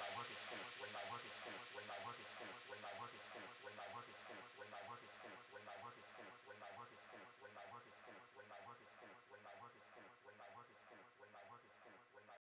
my work is finished, when my work